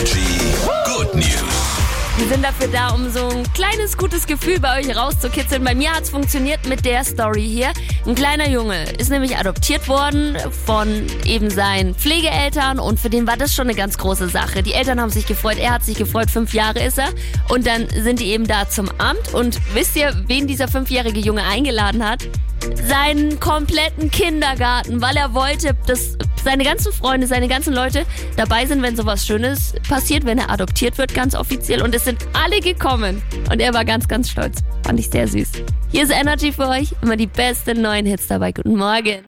Energy Good News. Wir sind dafür da, um so ein kleines gutes Gefühl bei euch rauszukitzeln. Bei mir hat's funktioniert mit der Story hier. Ein kleiner Junge ist nämlich adoptiert worden von eben seinen Pflegeeltern und für den war das schon eine ganz große Sache. Die Eltern haben sich gefreut, er hat sich gefreut, fünf Jahre ist er. Und dann sind die eben da zum Amt und wisst ihr, wen dieser fünfjährige Junge eingeladen hat? Seinen kompletten Kindergarten, weil er wollte, dass seine ganzen Freunde, seine ganzen Leute dabei sind, wenn sowas Schönes passiert, wenn er adoptiert wird, ganz offiziell. Und es sind alle gekommen. Und er war ganz, ganz stolz. Fand ich sehr süß. Hier ist Energy für euch. Immer die besten neuen Hits dabei. Guten Morgen.